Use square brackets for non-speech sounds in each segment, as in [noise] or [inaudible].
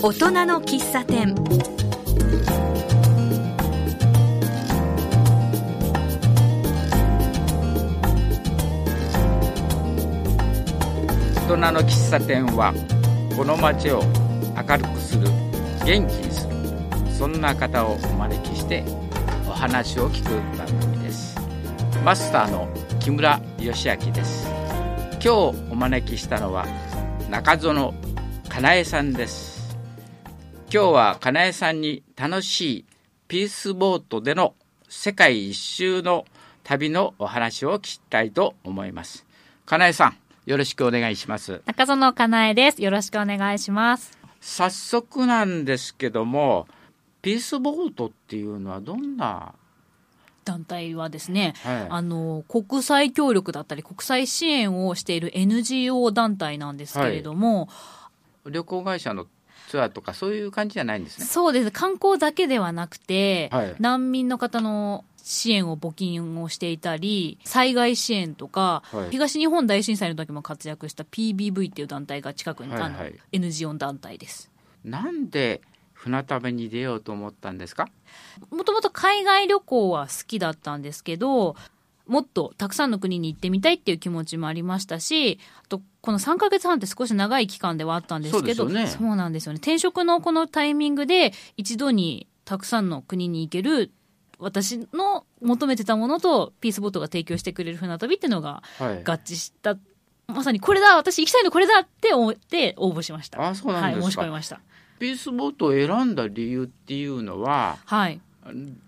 大人の喫茶店。大人の喫茶店はこの街を明るくする元気にするそんな方をお招きしてお話を聞く番組です。マスターの木村義明です。今日お招きしたのは中園かなえさんです。今日はかなえさんに楽しいピースボートでの世界一周の旅のお話を聞きたいと思います。かなえさんよろしくお願いします。中園かなえです。よろしくお願いします。早速なんですけどもピースボートっていうのはどんな？団体はですね、はい。あの国際協力だったり国際支援をしている NGO 団体なんですけれども、旅行会社のツアーとかそういう感じじゃないんですね。そうです。観光だけではなくて、はい。難民の方の支援を募金をしていたり災害支援とか、はい。東日本大震災の時も活躍した PBV っていう団体が近くに、はいはい。NGO 団体です。なんで船旅に出ようと思ったんですか？もともと海外旅行は好きだったんですけど、もっとたくさんの国に行ってみたいっていう気持ちもありましたし、あと、この3ヶ月半って少し長い期間ではあったんですけど、そうねなんですよね。転職のこのタイミングで一度にたくさんの国に行ける、私の求めてたものとピースボートが提供してくれる船旅っていうのがはい合致した、まさにこれだ私行きたいのこれだって思って応募しました。あそうなんですかはい、申し込みました。ピースボートを選んだ理由っていうのははい。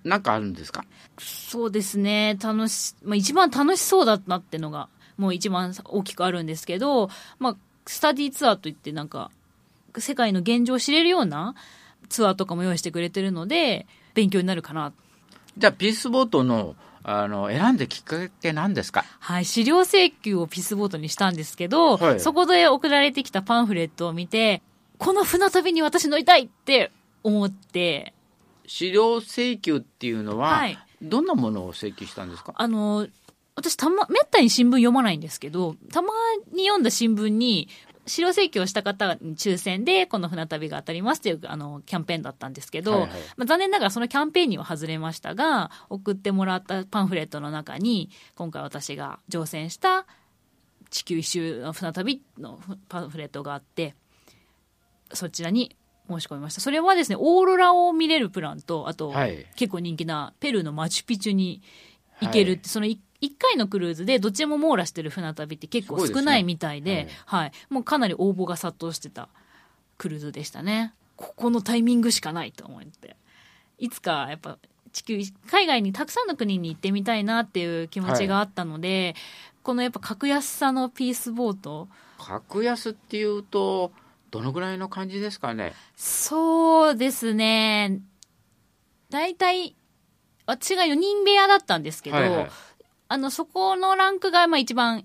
何かあるんですか？そうですね、楽し、まあ、一番楽しそうだったっていうのが、もう一番大きくあるんですけど、まあ、スタディツアーといって、なんか、世界の現状を知れるようなツアーとかも用意してくれてるので、勉強になるかな。じゃあピースボートのあの選んできっかけなんですか？はい、資料請求をピースボートにしたんですけど、はい。そこで送られてきたパンフレットを見て、この船旅に私乗りたいって思って、資料請求っていうのは、はい。どんなものを請求したんですか？あの、私たま、めったに新聞読まないんですけど、たまに読んだ新聞に、資料請求をした方に抽選で、この船旅が当たりますっていう、あの、キャンペーンだったんですけど、はいはい。まあ、残念ながらそのキャンペーンには外れましたが、送ってもらったパンフレットの中に、今回私が乗船した地球一周の船旅のパンフレットがあって、そちらに申し込みました。それはですね、オーロラを見れるプランと、あと、はい。結構人気なペルーのマチュピチュに行けるって、その1回のクルーズでどっちも網羅してる船旅って結構少ないみたいで、ははい。い、もうかなり応募が殺到してたクルーズでしたね。ここのタイミングしかないと思って。いつかやっぱ地球、海外にたくさんの国に行ってみたいなっていう気持ちがあったので、このやっぱ格安さのピースボート、格安っていうとどのぐらいの感じですかね？そうですね。大体、私が4人部屋だったんですけど、はいはいあの、そこのランクが、まあ一番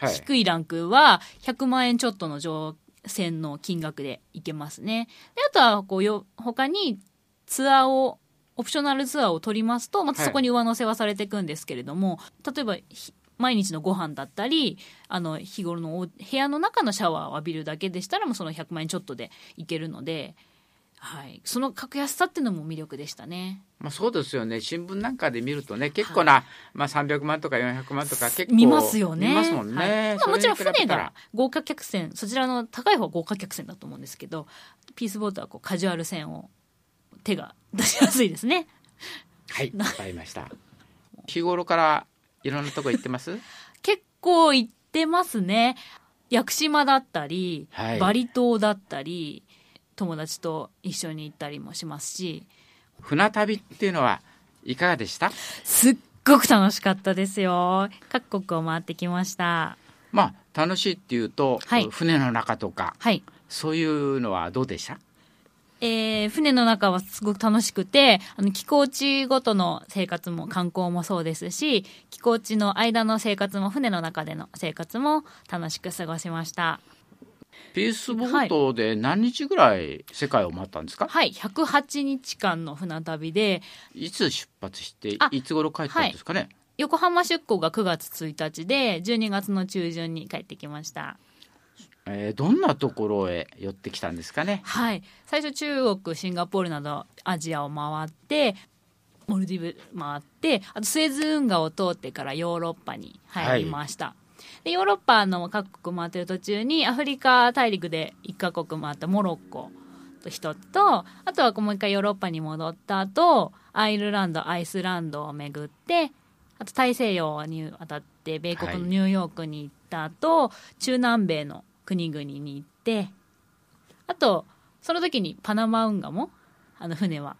はい低いランクは、100万円ちょっとの乗船の金額で行けますね。で、あとは、こうよ、他にツアーを、オプショナルツアーを取りますと、またそこに上乗せはされていくんですけれども、例えば、ひ毎日のご飯だったり、あの、日頃のお部屋の中のシャワーを浴びるだけでしたら、もうその100万円ちょっとで行けるので、はい。その格安さっていうのも魅力でしたね。まあ、そうですよね新聞なんかで見るとね結構な、まあ、300万とか400万とか結構見ますよね。見ますもんはいね、まあ、もちろん船が豪華客船、そちらの高い方は豪華客船だと思うんですけど、ピースボートはこうカジュアル船を手が出しやすいですね。はい [laughs] わかりました日頃からいろんなとこ行ってます？結構行ってますね。屋久島だったり、はいバリ島だったり、友達と一緒に行ったりもしますし、船旅っていうのはいかがでした？すっごく楽しかったですよ。各国を回ってきました。まあ楽しいっていうと、はい船の中とかはい。そういうのはどうでした？えー船の中はすごく楽しくて、あの、寄港地ごとの生活も観光もそうですし、寄港地の間の生活も、船の中での生活も楽しく過ごしました。ピースボートで何日ぐらい世界を回ったんですか、はい、108日間の船旅で、い、つ出発してあいつ頃帰ったんですかね、横浜出港が9月1日で、12月の中旬に帰ってきました。えー、どんなところへ寄ってきたんですかね？はい。最初中国シンガポールなどアジアを回ってモルディブ回ってあとスエズ運河を通ってからヨーロッパに入りました、はい、でヨーロッパの各国回ってる途中にアフリカ大陸で1カ国回ったモロッコと一つとあとはもう一回ヨーロッパに戻った後アイルランドアイスランドを巡ってあと大西洋に渡って米国のニューヨークに行った後、はい、中南米の国々に行ってあとその時にパナマ運河もあの船は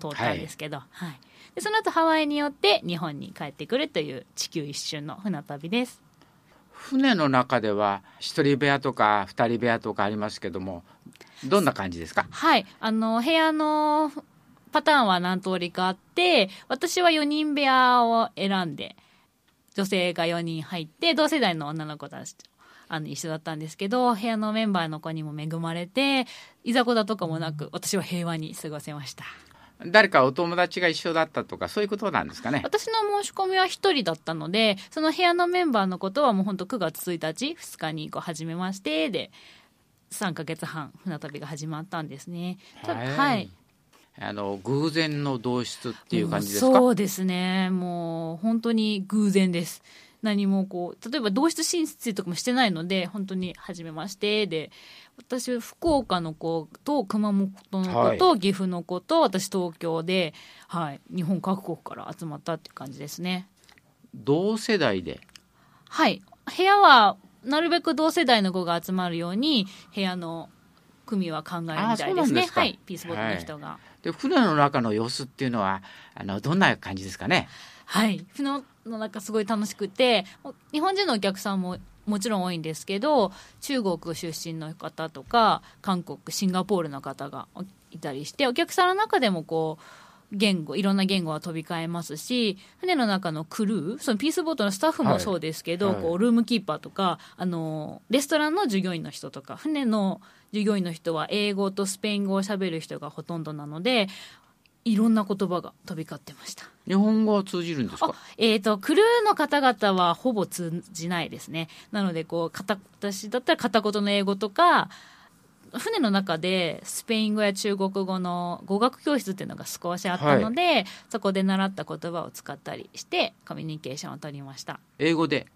通ったんですけど、はい、はい、でその後ハワイによって日本に帰ってくるという地球一周の船旅です。船の中では一人部屋とか二人部屋とかありますけどもどんな感じですか？はい。あの部屋のパターンは何通りかあって私は4人部屋を選んで女性が4人入って同世代の女の子たちあの一緒だったんですけど部屋のメンバーの子にも恵まれていざこざとかもなく私は平和に過ごせました。誰かお友達が一緒だったとかそういうことなんですかね？私の申し込みは1人だったのでその部屋のメンバーのことはもう本当9月1日2日にこう始めましてで3か月半船旅が始まったんですね。はい、あの偶然の導出っていう感じですか？そうですね。もう本当に偶然です何もこう例えば同室申請とかもしてないので本当に初めましてで私福岡の子と熊本の子と岐阜の子と私東京で、はい、日本各国から集まったっていう感じですね。同世代で？はい。部屋はなるべく同世代の子が集まるように部屋の組は考えるみたいですね。はい。ピースボットの人が、はい、で船の中の様子っていうのはあのどんな感じですかね？はい。船の中すごい楽しくて日本人のお客さんももちろん多いんですけど中国出身の方とか韓国シンガポールの方がいたりしてお客さんの中でもこう言語いろんな言語は飛び交えますし船の中のクルーそのピースボートのスタッフもそうですけど、はい、こうルームキーパーとかあのレストランの従業員の人とか船の従業員の人は英語とスペイン語をしゃべる人がほとんどなのでいろんな言葉が飛び交ってました。日本語は通じるんですか？えっ、ー、と、クルーの方々はほぼ通じないですね。なので、こう、私だったら片言の英語とか、船の中でスペイン語や中国語の語学教室っていうのが少しあったので、はい、そこで習った言葉を使ったりしてコミュニケーションを取りました。英語で？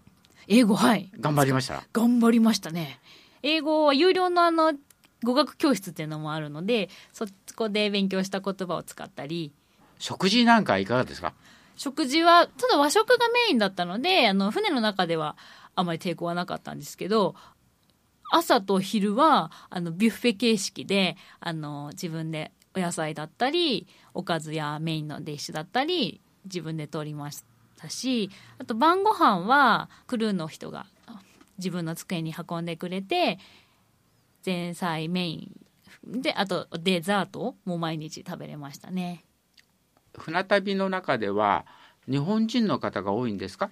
英語はい。頑張りました？頑張りましたね。英語は有料のあの語学教室っていうのもあるのでそこで勉強した言葉を使ったり。食事なんかいかがですか？食事はただ和食がメインだったのであの船の中ではあまり抵抗はなかったんですけど朝と昼はあのビュッフェ形式であの自分でお野菜だったりおかずやメインのディッシュだったり自分で取りましたしあと晩ご飯はクルーの人が自分の机に運んでくれて前菜メイン。であとデザートも毎日食べれましたね。船旅の中では日本人の方が多いんですか？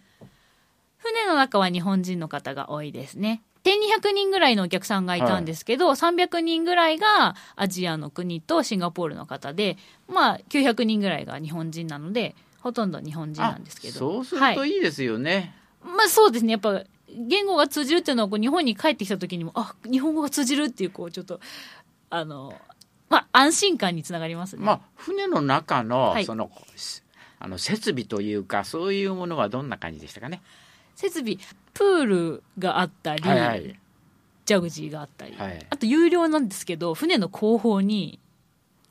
船の中は日本人の方が多いですね。1200人ぐらいのお客さんがいたんですけど、はい、300人ぐらいがアジアの国とシンガポールの方で、まあ、900人ぐらいが日本人なのでほとんど日本人なんですけど。そうするとい。いですよね、はい、まあそうですね。やっぱ言語が通じるっていうのはこう日本に帰ってきた時にもあ日本語が通じるっていうこうちょっとあのまあ安心感につながりますね。まあ船の中のその、はい、あの設備というかそういうものはどんな感じでしたかね？設備プールがあったり、はいはい、ジャグジーがあったり、はい、あと有料なんですけど船の後方に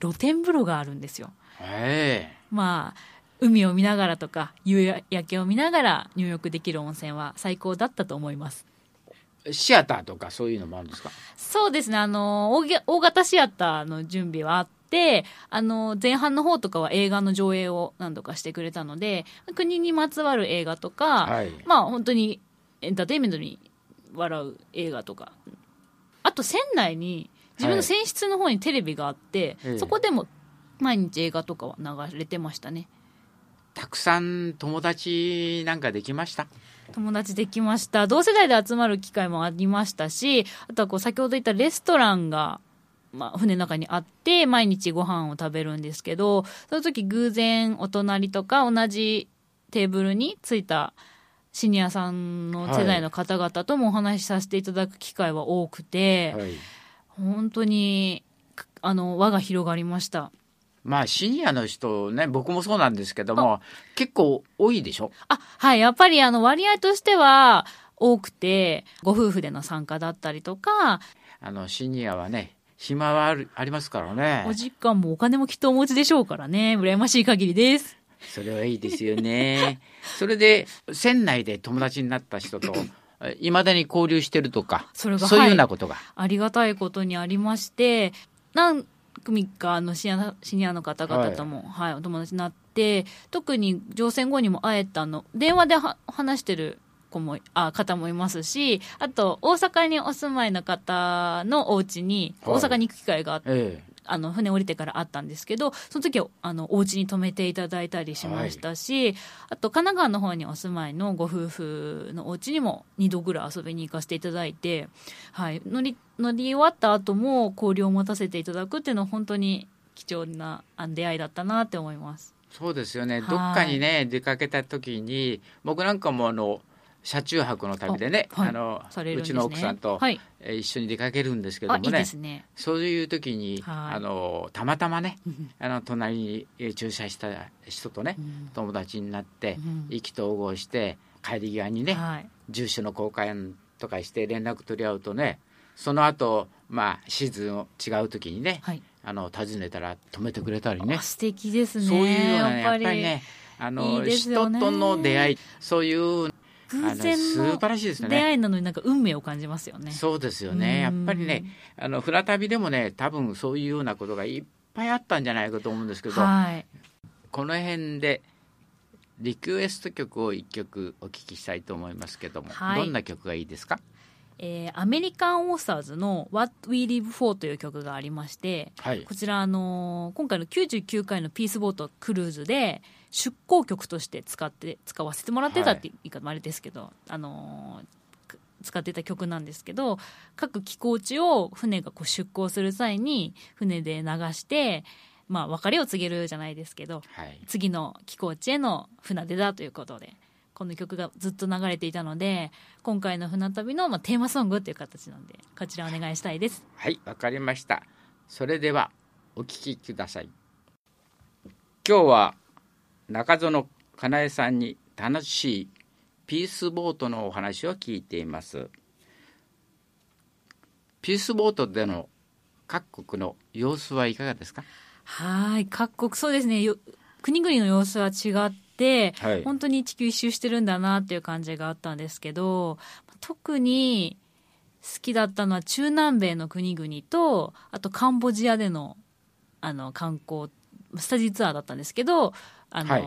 露天風呂があるんですよ。はい、まあ海を見ながらとか夕焼けを見ながら入浴できる温泉は最高だったと思います。シアターとかそういうのもあるんですか？そうですね。あの大型シアターの準備はあってあの前半の方とかは映画の上映を何度かしてくれたので国にまつわる映画とか、はい、まあ本当にエンターテインメントに笑う映画とか。あと船内に自分の船室の方にテレビがあって、はい、そこでも毎日映画とかは流れてましたねたくさん友達なんかできました？友達できました。同世代で集まる機会もありましたしあとはこう先ほど言ったレストランがまあ、船の中にあって毎日ご飯を食べるんですけどその時偶然お隣とか同じテーブルについたシニアさんの世代の方々ともお話しさせていただく機会は多くて、はい。本当にあの輪が広がりました。まあシニアの人ね僕もそうなんですけども結構多いでしょ？あはいやっぱりあの割合としては多くてご夫婦での参加だったりとか。あのシニアはね暇はあるありますからね。お時間もお金もきっとお持ちでしょうからね。羨ましい限りです。それはいいですよね。[laughs] それで船内で友達になった人と [clears throat] いまだに交流してるとかそれがそういうようはなことが、ありがたいことにありまして何組かのシニアシニアの方々とも、はい。お友達になって特に乗船後にも会えたの。電話では話してる子もあ方もいますしあと大阪にお住まいの方のお家にはい。大阪に行く機会があって、えあの船降りてからあったんですけどその時はあのお家に泊めていただいたりしましたし、あと神奈川の方にお住まいのご夫婦のお家にも2度ぐらい遊びに行かせていただいて、はい、乗り乗り終わった後も交流を持たせていただくっていうのは本当に貴重なあ出会いだったなって思います。えそうですよね。はい。どっかにね出かけた時に僕なんかもあの車中泊の旅でねあ、あはい。のされるんですね。うちの奥さんと、はい、えー一緒に出かけるんですけどもね。ね。そういう時に、はい。あのたまたまねあの隣にえー駐車した人とねうん。友達になってうん。意気投合して帰り際にねはい、住所の交換とかして連絡取り合うとねその後まあシーズンを違う時にねはい、あの訪ねたら止めてくれたりね。あ素敵ですね。そういうようなねやっぱり。ねあのいいです人との出会いそういう偶あの然の。出会いなのになんか運命を感じますよね。そうですよねやっぱりねあの船旅でもね多分そういうようなことがいっぱいあったんじゃないかと思うんですけど、はい。この辺でリクエスト曲を一曲お聞きしたいと思いますけども、はいどんな曲がいいですか？えーアメリカン・オーサーズの「What We Live For」という曲がありましてはいこちら、あのー今回の99回のピースボートクルーズで出港曲として使って使わせてもらってたって言い方もあれですけど、あのーく使ってた曲なんですけど各寄港地を船がこう出港する際に船で流して、まあ、別れを告げるじゃないですけどはい。次の寄港地への船出だということでこの曲がずっと流れていたので今回の船旅のまあテーマソングという形なのでこちらお願いしたいです。はいわかりました。それではお聴きください。今日は中園かなえさんに楽しいピースボートのお話を聞いています。ピースボートでの各国の様子はいかがですか？はい各国そうですね。よ国々の様子は違ってはい。本当に地球一周してるんだなっていう感じがあったんですけど特に好きだったのは中南米の国々とあとカンボジアでのあの観光スタジーツアーだったんですけどあの、はい。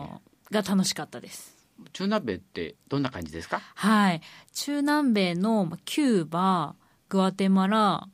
が楽しかったです。中南米ってどんな感じですか？はい。中南米のまあキューバグアテマラ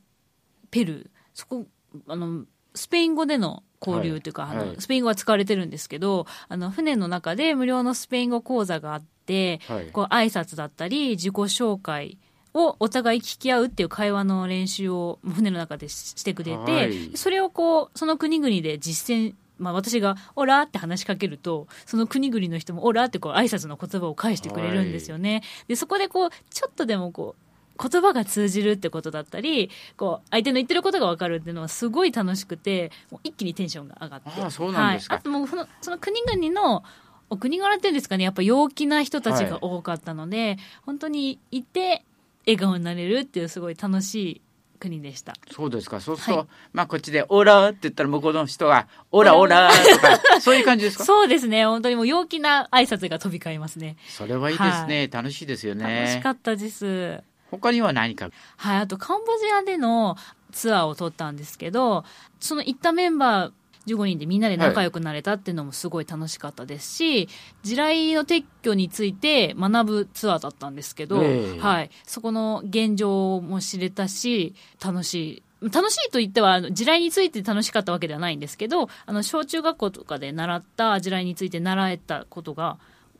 ペルー。そこあのスペイン語での交流というか、あのはい。はいスペイン語が使われてるんですけどあの船の中で無料のスペイン語講座があってはい。こう挨拶だったり自己紹介をお互い聞き合うっていう会話の練習を船の中でししてくれて、はい。それをこうその国々で実践まあ、私が「オラ」って話しかけるとその国々の人も「オラ」ってこう挨拶の言葉を返してくれるんですよね。でそこでこうちょっとでもこう言葉が通じるってことだったりこう相手の言ってることが分かるっていうのはすごい楽しくてもう一気にテンションが上がって。ああそうなんですか。はい、あともうそのその国々のお国柄っていうんですかねやっぱ陽気な人たちが多かったので、本当にいて笑顔になれるっていうすごい楽しい国でした。そうですか。そうすると、はい。まあこっちで「オラ」って言ったら向こうの人が「オラオラ」とかそういう感じですか？[laughs] そうですね。本当にもう陽気な挨拶が飛び交いますね。それはいいですね、楽しいですよね。楽しかったです。他には何か？はい、あとカンボジアでのツアーを取ったんですけどその行ったメンバー15人でみんなで仲良くなれたっていうのもすごい楽しかったですし、地雷の撤去について学ぶツアーだったんですけど、ええはい、そこの現状も知れたし楽しい楽しいと言っては地雷について楽しかったわけではないんですけどあの小中学校とかで習った地雷について習えたことが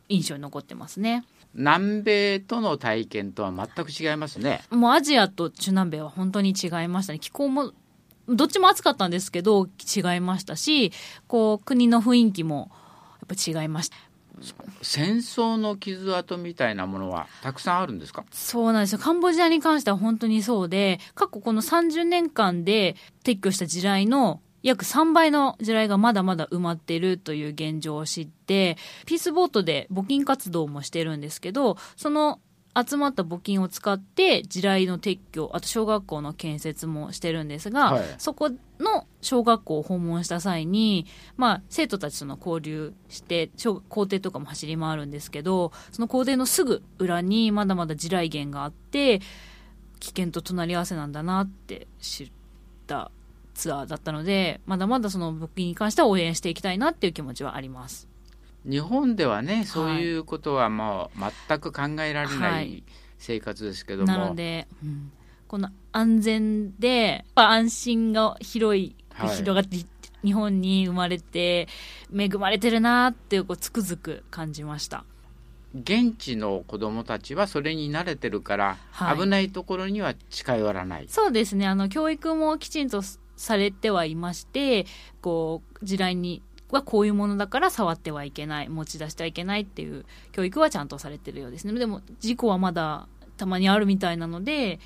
印象に残ってますね。南米との体験とは全く違いますねもうアジアと中南米は本当に違いましたね。気候も、どっちも暑かったんですけど、違いましたし、こう、国の雰囲気も、やっぱ違いました。戦争の傷跡みたいなものはたくさんあるんですか？そうなんですよ。カンボジアに関しては本当にそうで、過去この30年間で撤去した地雷の約3倍の地雷がまだまだ埋まっているという現状を知って、ピースボートで募金活動もしてるんですけど、その集まった募金を使って地雷の撤去あと小学校の建設もしてるんですが、はい、そこの小学校を訪問した際に、まあ、生徒たちとの交流して校庭とかも走り回るんですけどその校庭のすぐ裏にまだまだ地雷原があって危険と隣り合わせなんだなって知ったツアーだったのでまだまだその募金に関しては応援していきたいなっていう気持ちはあります。日本ではねそういうことはもう全く考えられない生活ですけども、なので、うん、この安全で安心が広い、広がって日本に生まれて恵まれてるなってこうつくづく感じました。現地の子どもたちはそれに慣れてるから、はい、危ないところには近寄らない。そうですね。あの教育もきちんとされてはいましてこう地雷にはこういうものだから触ってはいけない持ち出してはいけないっていう教育はちゃんとされてるようですね。でも事故はまだたまにあるみたいなので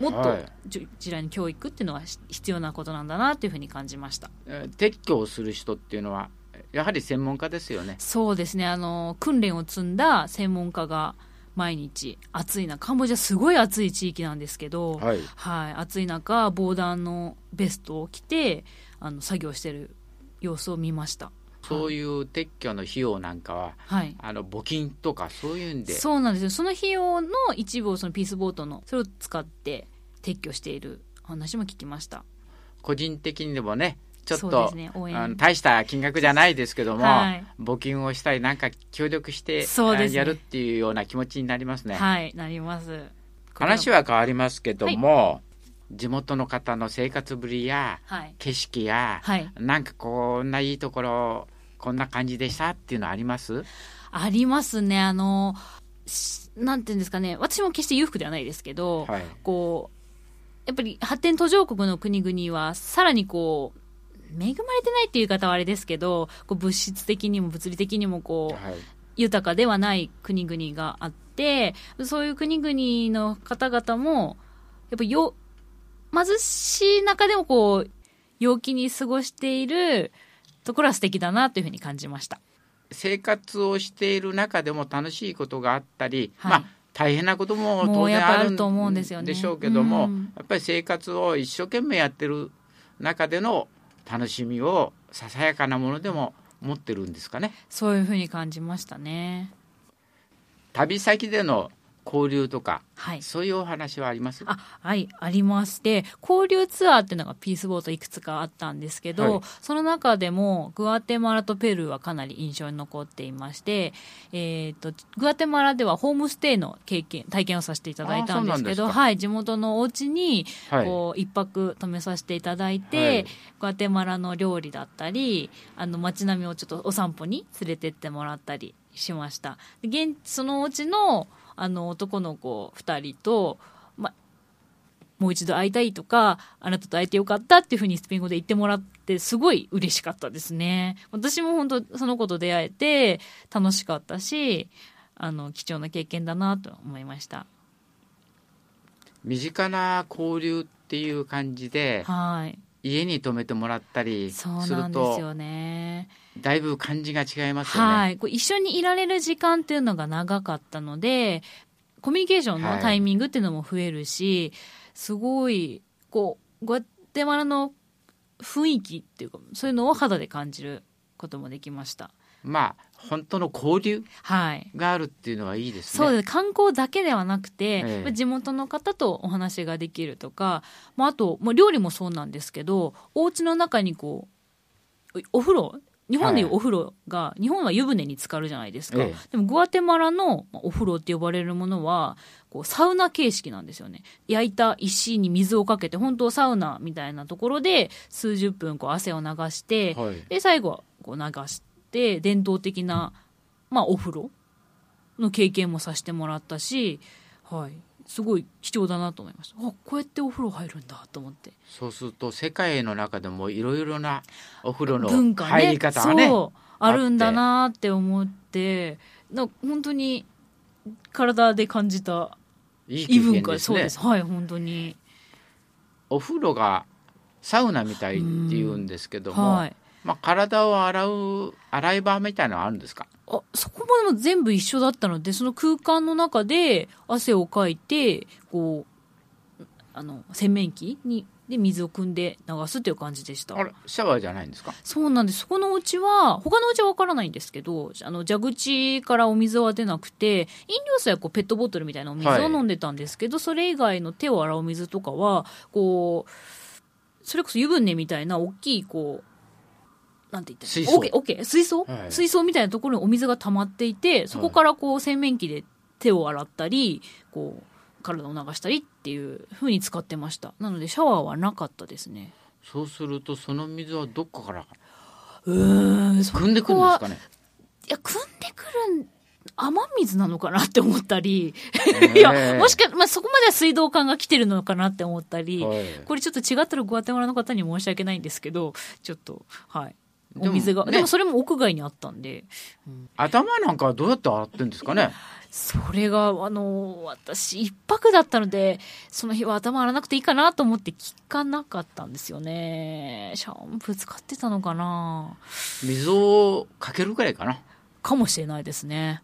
もっと地雷の教育っていうのは必要なことなんだなというふうに感じました。撤去をする人っていうのはやはり専門家ですよね。そうですね。あの訓練を積んだ専門家が毎日暑い中カンボジアすごい暑い地域なんですけど、はい、はい、暑い中防弾のベストを着てあの作業してる様子を見ました。そういう撤去の費用なんかは、はい、あの募金とかそういうんで。そうなんですよ。その費用の一部をそのピースボートのそれを使って撤去している話も聞きました。個人的にでもねちょっと、ね、あの大した金額じゃないですけども、はい、募金をしたりなんか協力してそうです、ね、やるっていうような気持ちになりますね。はいなります。話は変わりますけども、はい地元の方の生活ぶりや、景色や、はい、なんかこんないいところこんな感じでしたっていうのはあります？ありますね。あのなんていうんですかね。私も決して裕福ではないですけど、はい、こうやっぱり発展途上国の国々はさらにこう恵まれてないっていう言い方はあれですけどこう物質的にも物理的にもこう、はい、豊かではない国々があってそういう国々の方々もやっぱよ貧しい中でもこう、陽気に過ごしているところは素敵だなというふうに感じました。生活をしている中でも楽しいことがあったり、はい、まあ大変なことも当然あると思うんですよね。でしょうけども、うん、やっぱり生活を一生懸命やってる中での楽しみをささやかなものでも持ってるんですかね。そういうふうに感じましたね。旅先での交流とか、はい、そういうお話はあります？あはいありまして交流ツアーっていうのがピースボートいくつかあったんですけど、はい、その中でもグアテマラとペルーはかなり印象に残っていまして、えーと、グアテマラではホームステイの経験体験をさせていただいたんですけどはい地元のお家にこう一泊泊めさせていただいて、グアテマラの料理だったりあの街並みをちょっとお散歩に連れてってもらったりしました。現そのうちのあの男の子2人と、ま、もう一度会いたいとかあなたと会えてよかったっていうふうにスペイン語で言ってもらってすごい嬉しかったですね。私も本当その子と出会えて楽しかったしあの貴重な経験だなと思いました。身近な交流っていう感じで、はい、家に泊めてもらったりするとねだいぶ感じが違いますよね。はい、こう一緒にいられる時間っていうのが長かったのでコミュニケーションのタイミングっていうのも増えるし、はい、すごいこうグアテマラの雰囲気っていうかそういうのを肌で感じることもできました。まあ本当の交流があるっていうのはいいですね。はい、そうです観光だけではなくて、ええ、地元の方とお話ができるとか、まあ、あと、まあ、料理もそうなんですけどお家の中にこうお風呂日本でいうお風呂が、はい、日本は湯船に浸かるじゃないですか、え、でもグアテマラのお風呂って呼ばれるものはこうサウナ形式なんですよね。焼いた石に水をかけて本当サウナみたいなところで数十分こう汗を流して、はい、で最後はこう流して伝統的な、まあ、お風呂の経験もさせてもらったし、はい、すごい貴重だなと思いました。あこうやってお風呂入るんだと思って。そうすると世界の中でもいろいろなお風呂の入り方がね、ね、あるんだなって思って、な本当に体で感じたいい異文化、ね。そうです。はい、本当に。お風呂がサウナみたいって言うんですけども、はい。まあ、体を洗う洗い場みたいなのはあるんですか？あそこまでも全部一緒だったので、その空間の中で汗をかいて、こう、あの、洗面器に、で水を汲んで流すっていう感じでしたあ。れシャワーじゃないんですか？そうなんです。そこのうちは、他のうちはわからないんですけど、あの、蛇口からお水は出なくて、飲料水はこうペットボトルみたいなお水を飲んでたんですけど、それ以外の手を洗う水とかは、こう、それこそ湯船みたいな大きい、こう、なんて言った水槽。オケ、オケ、水槽、はい。水槽みたいなところにお水が溜まっていて、そこからこう洗面器で手を洗ったり、こう、体を流したりっていう風に使ってました。なのでシャワーはなかったですね。そうするとその水はどこからうーん、汲んでくるんですかね？いや、汲んでくるん、雨水なのかなって思ったり、[laughs] いや、もしか、まあ、そこまでは水道管が来てるのかなって思ったり、はい。これちょっと違ったらグアテマラの方に申し訳ないんですけど、ちょっと、はい。お水が、ね。でもそれも屋外にあったんで、頭なんかはどうやって洗ってるんですかね？それが、あの、私、一泊だったので、その日は頭洗わなくていいかなと思って聞かなかったんですよね。シャンプー使ってたのかな？水をかけるくらいかな。かもしれないですね。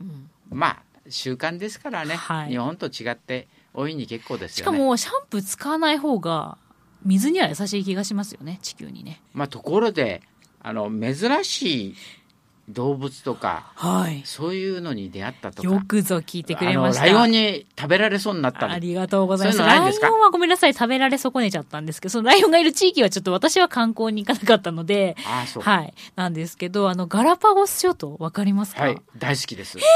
うん。まあ習慣ですからね、はい。日本と違って大いに結構ですしよね。かもシャンプー使わない方が水には優しい気がしますよね地球にね。まあところであの珍しい動物とかはい。そういうのに出会ったとか。よくぞ聞いてくれあました。のライオンに食べられそうになったり。ありがとうございます。そういうライオンはごめんなさい食べられ損ねちゃったんですけどそのライオンがいる地域はちょっと私は観光に行かなかったのでああそう。はい。なんですけどあのガラパゴス諸島わかりますか、はい大好きです。ガラ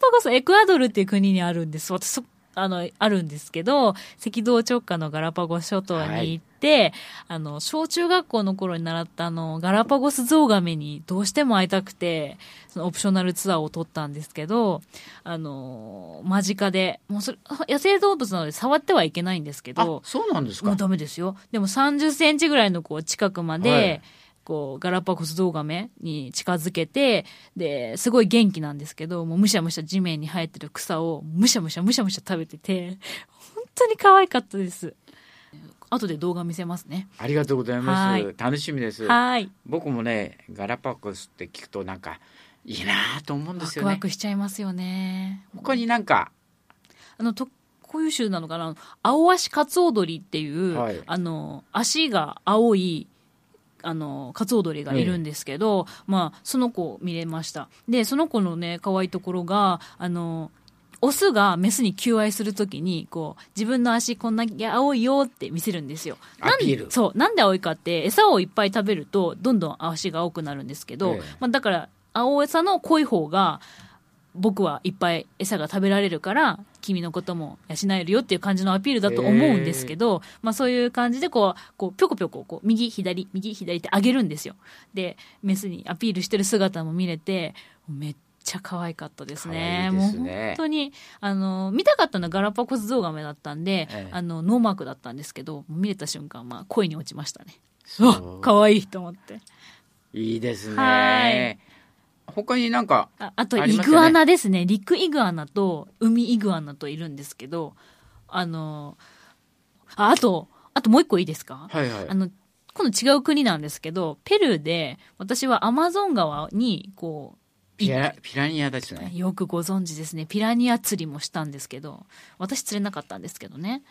パゴス、エクアドルっていう国にあるんです。私そ、あの、あるんですけど、赤道直下のガラパゴス諸島に行って、あの、小中学校の頃に習ったあの、ガラパゴスゾウガメにどうしても会いたくて、そのオプショナルツアーを取ったんですけど、あの、間近で、もうそれ、野生動物なので触ってはいけないんですけあど、そうなんですか。もうダメですよ。でも30センチぐらいのこう近くまで、はいこう、ガラパゴスゾウガメに近づけて、で、すごい元気なんですけど、もうむしゃむしゃ地面に生えてる草をむしゃむしゃむしゃむしゃ食べてて、本当に可愛かったです。後で動画見せますね。ありがとうございます、はい楽しみですはい。僕もねガラパゴスって聞くとなんかいいなと思うんでワクすよねワクしちゃいますよね。他になんか？あの、と、こういう種なのかな？青足カツオドリっていう、はいあの、足が青い、あの、カツオドリがいるんですけど、まあ、その子を見れました。で、その子のね、可愛いところが、あの、オスがメスに求愛するときに、こう、自分の足こんなに青いよって見せるんですよ。なんアピールそう。なんで青いかって、餌をいっぱい食べると、どんどん足が青くなるんですけど、ええまあ、だから、青餌の濃い方が、僕はいっぱい餌が食べられるから、君のことも養えるよっていう感じのアピールだと思うんですけど、まあそういう感じでこう、こう、ぴょこぴょこ、こう、右、左、右、左って上げるんですよ。で、メスにアピールしてる姿も見れて、めっちゃ可愛かったですね。ねもう本当に、あの、見たかったのはガラパゴスゾウガメだったんで、ええあの、ノーマークだったんですけど、見れた瞬間、まあ恋に落ちましたね。そうわ、[laughs] 可愛いと思って。いいですはいね他になんかああと、イグアナですね。陸イグアナと海イグアナといるんですけど、あの、あ、あと、あともう一個いいですか？はいはいあの、今度違う国なんですけど、ペルーで、私はアマゾン川に、こう、ピラピラニアですねよくご存知ですね。ピラニア釣りもしたんですけど、私釣れなかったんですけどね。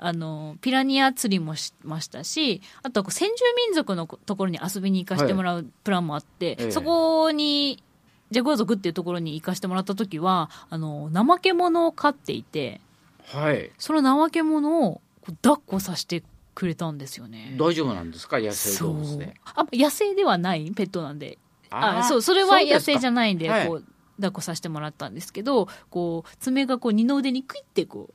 あの、ピラニア釣りもしましたし、あとは先住民族のところに遊びに行かせてもらうプランもあって、ええ。そこに、ジャグア族っていうところに行かせてもらった時は、あの、怠け者を飼っていて、はい。その怠け者を抱っこさせてくれたんですよね。大丈夫なんですか？野生動物で。あ、野生ではないペットなんで、あー。そう、それは野生じゃんないんで、はいこう、抱っこさせてもらったんですけど、こう、爪がこう、二の腕にクイってこう、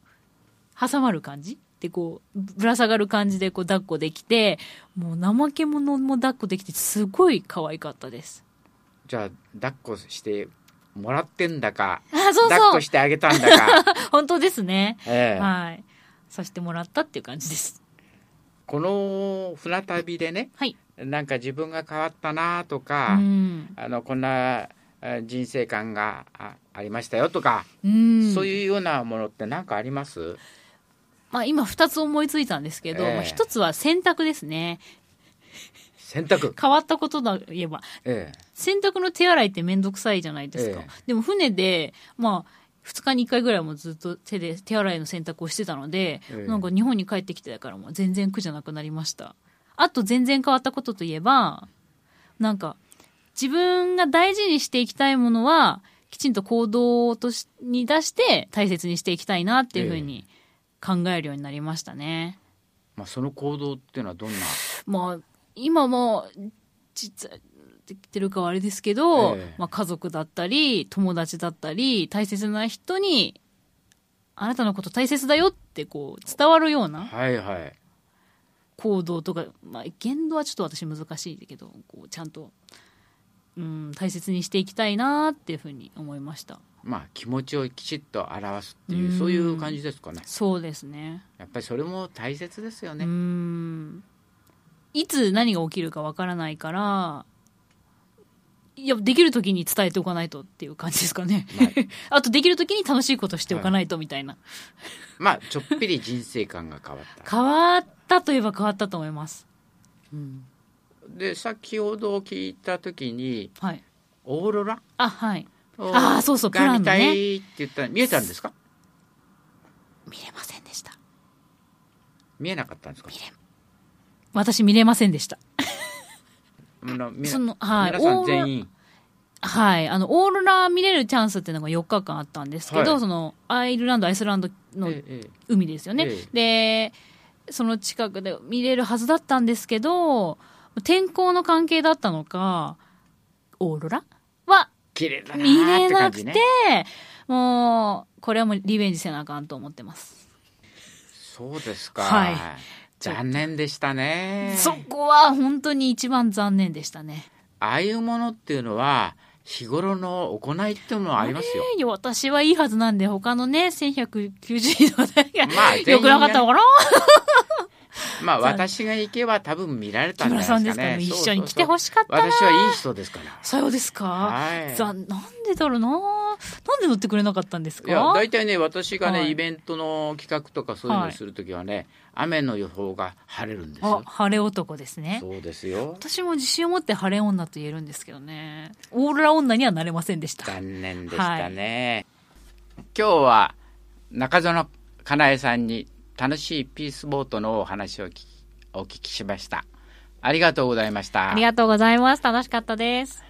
挟まる感じで、こう、ぶら下がる感じでこう、抱っこできて、もう、怠け者も抱っこできて、すごい可愛かったです。じゃあ抱っこしてもらってんだかあ、そう抱っそうこしてあげたんだか、[laughs] 本当ですね。ええはい。させてもらったっていう感じです。この船旅でねはい。なんか自分が変わったなとか、うんあのこんなあ人生観があありましたよとか、うんそういうようなものって何かあります？まあ、今2つ思いついたんですけど、ええ。まあ、1つは洗濯ですね。選択、変わったことだといえば。ええ。洗濯の手洗いって面倒くさいじゃないですか、ええ。でも船でまあ2日に1回ぐらいもずっと手で手洗いの洗濯をしてたので、ええ。なんか日本に帰ってきてからもう全然苦じゃなくなりました。あと全然変わったことといえばなんか自分が大事にしていきたいものはきちんと行動としに出して大切にしていきたいなっていうふうに考えるようになりましたね、まあ、その行動っていうのはどんな、まあ、今も実はできてるかはあれですけど、ええ。まあ、家族だったり友達だったり大切な人にあなたのこと大切だよってこう伝わるようなはいはい。行動とか、まあ、言動はちょっと私難しいけどこうちゃんと、うん、大切にしていきたいなっていうふうに思いましたまあ気持ちをきちっと表すっていううん。そういう感じですかね。そうですね。やっぱりそれも大切ですよね、うん。いつ何が起きるかわからないからいやできる時に伝えておかないとっていう感じですかね、まあ [laughs] あとできる時に楽しいことしておかないとみたいな、[laughs] まあちょっぴり人生観が変わった。変わったといえば変わったと思います、うん、で先ほど聞いた時にはい。オーロラ？あはいをあーそうそうプラが見たンのねいって言ったら見えたんですか？見れませんでした。見えなかったんですか？私見れませんでした。そのはい。全員。はい。あのオーロラ見れるチャンスっていうのが4日間あったんですけど、はい。そのアイルランドアイスランドのええ。え海ですよね、でその近くで見れるはずだったんですけど天候の関係だったのかオーロラ？は綺麗だな見ーれなくて、ねもうこれはもうリベンジせなあかんと思ってます、そうですか、はい。残念でしたね。そこは本当に一番残念でしたね。ああいうものっていうのは日頃の行いっていうのもありますよ。えー私はいいはずなんで他のね1190人の方が、まあ全員ね。よくなかったのかな？まあ私が行けば多分見られた木んじゃないですかね。一緒に来てほしかったな。私はいい人ですから。さようですか、はい。ざなんでだろうな。なんで乗ってくれなかったんですか？いや大体ね私がね、はい。イベントの企画とかそういうのをするときはね、雨の予報が晴れるんです。あよ晴れ男ですね。そうですよ。私も自信を持って晴れ女と言えるんですけどね。オーロラ女にはなれませんでした。残念でしたね、今日は中園かなえさんに楽しいピースボートのお話を聞きお聞きしました。ありがとうございました。ありがとうございます。楽しかったです。